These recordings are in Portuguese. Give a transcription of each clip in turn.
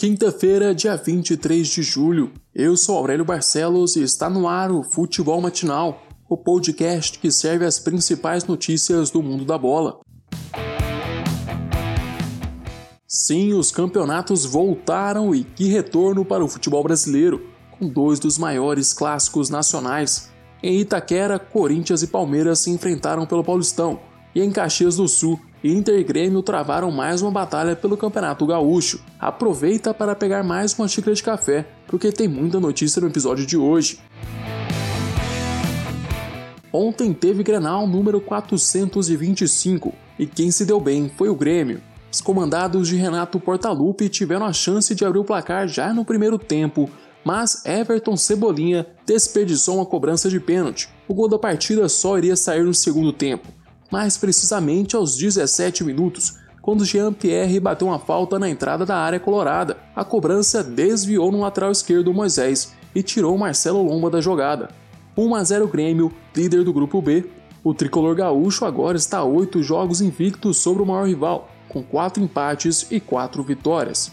Quinta-feira, dia 23 de julho. Eu sou Aurélio Barcelos e está no ar o Futebol Matinal, o podcast que serve as principais notícias do mundo da bola. Sim, os campeonatos voltaram e que retorno para o futebol brasileiro, com dois dos maiores clássicos nacionais. Em Itaquera, Corinthians e Palmeiras se enfrentaram pelo Paulistão, e em Caxias do Sul, Inter e Grêmio travaram mais uma batalha pelo Campeonato Gaúcho. Aproveita para pegar mais uma xícara de café, porque tem muita notícia no episódio de hoje. Ontem teve Grenal número 425 e quem se deu bem foi o Grêmio. Os comandados de Renato Portaluppi tiveram a chance de abrir o placar já no primeiro tempo, mas Everton Cebolinha desperdiçou uma cobrança de pênalti. O gol da partida só iria sair no segundo tempo mais precisamente aos 17 minutos, quando Jean-Pierre bateu uma falta na entrada da área colorada. A cobrança desviou no lateral esquerdo Moisés e tirou Marcelo Lomba da jogada. 1 a 0 Grêmio, líder do grupo B. O tricolor gaúcho agora está a 8 jogos invictos sobre o maior rival, com 4 empates e 4 vitórias.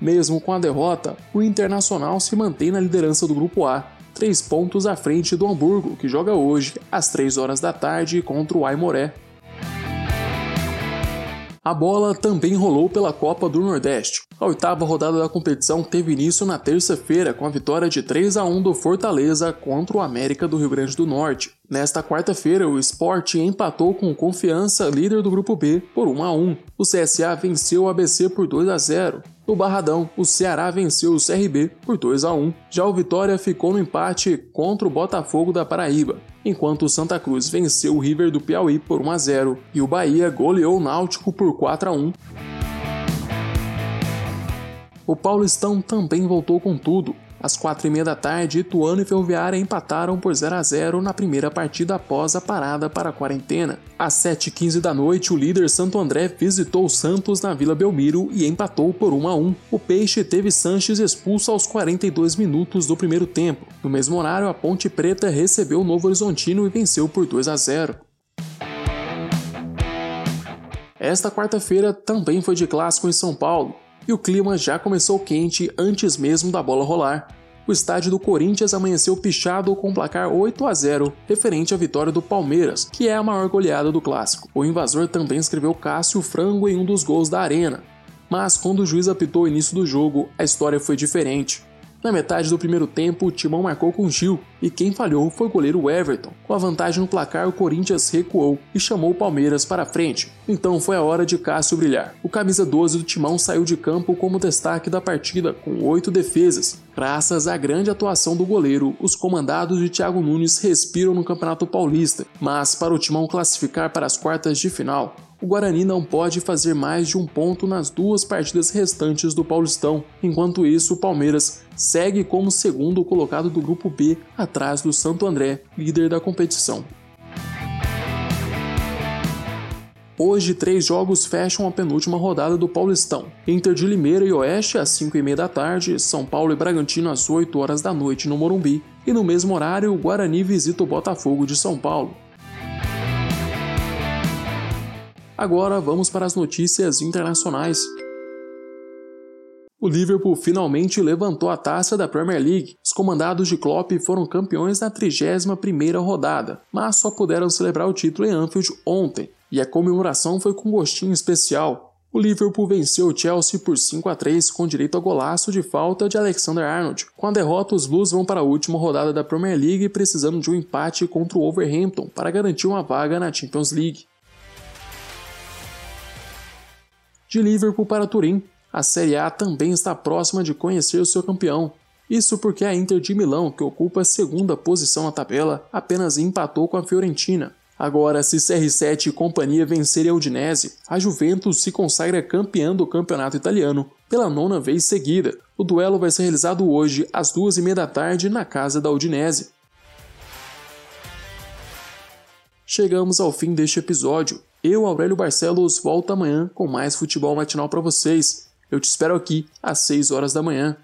Mesmo com a derrota, o Internacional se mantém na liderança do grupo A três pontos à frente do Hamburgo, que joga hoje às 3 horas da tarde contra o Aimoré. A bola também rolou pela Copa do Nordeste. A oitava rodada da competição teve início na terça-feira com a vitória de 3 a 1 do Fortaleza contra o América do Rio Grande do Norte. Nesta quarta-feira, o Sport empatou com Confiança, líder do grupo B, por 1 a 1. O CSA venceu o ABC por 2 a 0. No Barradão, o Ceará venceu o CRB por 2 a 1. Já o Vitória ficou no empate contra o Botafogo da Paraíba, enquanto o Santa Cruz venceu o River do Piauí por 1 a 0 e o Bahia goleou o Náutico por 4 a 1. O Paulistão também voltou com tudo. Às quatro e meia da tarde, Ituano e Ferroviária empataram por 0 a 0 na primeira partida após a parada para a quarentena. Às 7h15 da noite, o líder Santo André visitou o Santos na Vila Belmiro e empatou por 1 a 1. O Peixe teve Sanches expulso aos 42 minutos do primeiro tempo. No mesmo horário, a Ponte Preta recebeu o Novo Horizontino e venceu por 2 a 0. Esta quarta-feira também foi de clássico em São Paulo e o clima já começou quente antes mesmo da bola rolar. O estádio do Corinthians amanheceu pichado com placar 8 a 0, referente à vitória do Palmeiras, que é a maior goleada do clássico. O invasor também escreveu Cássio Frango em um dos gols da arena. Mas quando o juiz apitou o início do jogo, a história foi diferente. Na metade do primeiro tempo, o Timão marcou com Gil e quem falhou foi o goleiro Everton. Com a vantagem no placar, o Corinthians recuou e chamou o Palmeiras para frente. Então foi a hora de Cássio brilhar. O camisa 12 do Timão saiu de campo como destaque da partida, com oito defesas. Graças à grande atuação do goleiro, os comandados de Thiago Nunes respiram no Campeonato Paulista. Mas para o Timão classificar para as quartas de final, o Guarani não pode fazer mais de um ponto nas duas partidas restantes do Paulistão. Enquanto isso, o Palmeiras segue como segundo colocado do grupo B, atrás do Santo André, líder da competição. Hoje, três jogos fecham a penúltima rodada do Paulistão. Inter de Limeira e Oeste às 5h30 da tarde, São Paulo e Bragantino às 8 horas da noite no Morumbi, e no mesmo horário, o Guarani visita o Botafogo de São Paulo. Agora vamos para as notícias internacionais. O Liverpool finalmente levantou a taça da Premier League. Os comandados de Klopp foram campeões na 31ª rodada, mas só puderam celebrar o título em Anfield ontem, e a comemoração foi com gostinho especial. O Liverpool venceu o Chelsea por 5 a 3 com direito a golaço de falta de Alexander Arnold. Com a derrota, os Blues vão para a última rodada da Premier League precisando de um empate contra o Wolverhampton para garantir uma vaga na Champions League. De Liverpool para Turim, a Série A também está próxima de conhecer o seu campeão. Isso porque a Inter de Milão, que ocupa a segunda posição na tabela, apenas empatou com a Fiorentina. Agora, se CR7 e companhia vencerem a Udinese, a Juventus se consagra campeã do campeonato italiano pela nona vez seguida. O duelo vai ser realizado hoje às duas e meia da tarde na casa da Udinese. Chegamos ao fim deste episódio. Eu, Aurélio Barcelos, volto amanhã com mais futebol matinal para vocês. Eu te espero aqui às 6 horas da manhã.